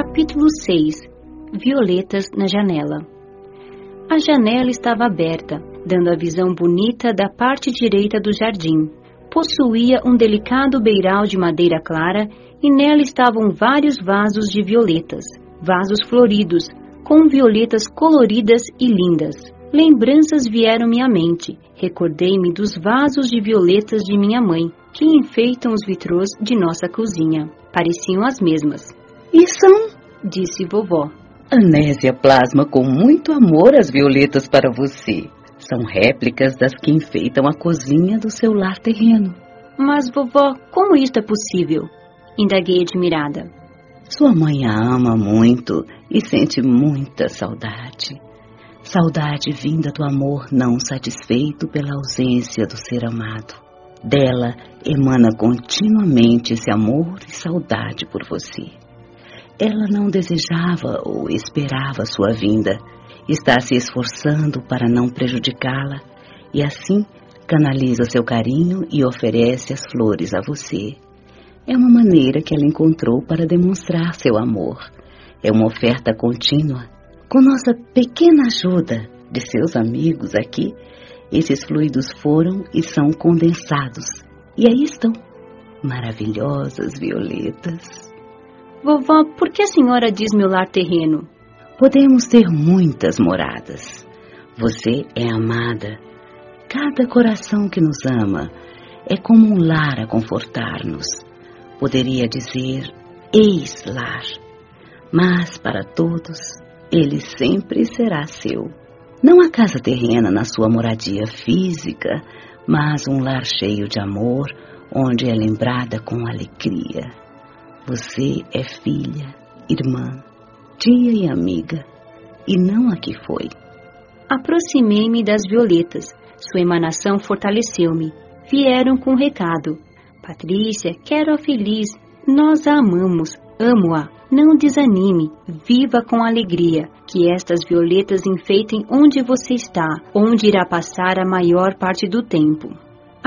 Capítulo 6 Violetas na janela. A janela estava aberta, dando a visão bonita da parte direita do jardim. Possuía um delicado beiral de madeira clara e nela estavam vários vasos de violetas, vasos floridos, com violetas coloridas e lindas. Lembranças vieram-me à mente. Recordei-me dos vasos de violetas de minha mãe, que enfeitam os vitrôs de nossa cozinha. Pareciam as mesmas. E são, disse vovó. Anésia plasma com muito amor as violetas para você. São réplicas das que enfeitam a cozinha do seu lar terreno. Mas, vovó, como isto é possível? Indaguei admirada. Sua mãe a ama muito e sente muita saudade. Saudade vinda do amor não satisfeito pela ausência do ser amado. Dela emana continuamente esse amor e saudade por você. Ela não desejava ou esperava sua vinda, está se esforçando para não prejudicá-la e assim canaliza seu carinho e oferece as flores a você. É uma maneira que ela encontrou para demonstrar seu amor. É uma oferta contínua. Com nossa pequena ajuda de seus amigos aqui, esses fluidos foram e são condensados. E aí estão, maravilhosas violetas. Vovó, por que a senhora diz meu lar terreno? Podemos ter muitas moradas. Você é amada. Cada coração que nos ama é como um lar a confortar-nos. Poderia dizer ex-lar. Mas para todos, ele sempre será seu. Não a casa terrena na sua moradia física, mas um lar cheio de amor, onde é lembrada com alegria. Você é filha, irmã, tia e amiga, e não a que foi. Aproximei-me das violetas. Sua emanação fortaleceu-me. Vieram com um recado. Patrícia, quero-a feliz. Nós a amamos. Amo-a. Não desanime. Viva com alegria. Que estas violetas enfeitem onde você está, onde irá passar a maior parte do tempo.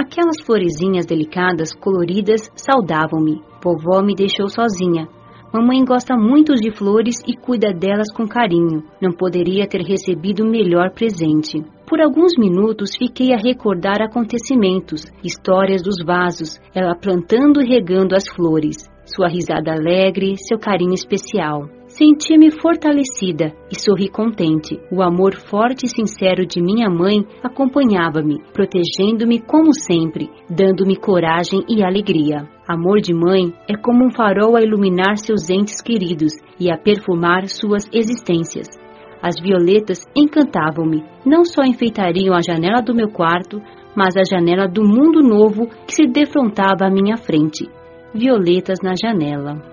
Aquelas florezinhas delicadas, coloridas, saudavam-me. Vovó me deixou sozinha. Mamãe gosta muito de flores e cuida delas com carinho. Não poderia ter recebido melhor presente. Por alguns minutos fiquei a recordar acontecimentos, histórias dos vasos, ela plantando e regando as flores, sua risada alegre, seu carinho especial. Senti-me fortalecida e sorri contente. O amor forte e sincero de minha mãe acompanhava-me, protegendo-me como sempre, dando-me coragem e alegria. Amor de mãe é como um farol a iluminar seus entes queridos e a perfumar suas existências. As violetas encantavam-me, não só enfeitariam a janela do meu quarto, mas a janela do mundo novo que se defrontava à minha frente. Violetas na janela.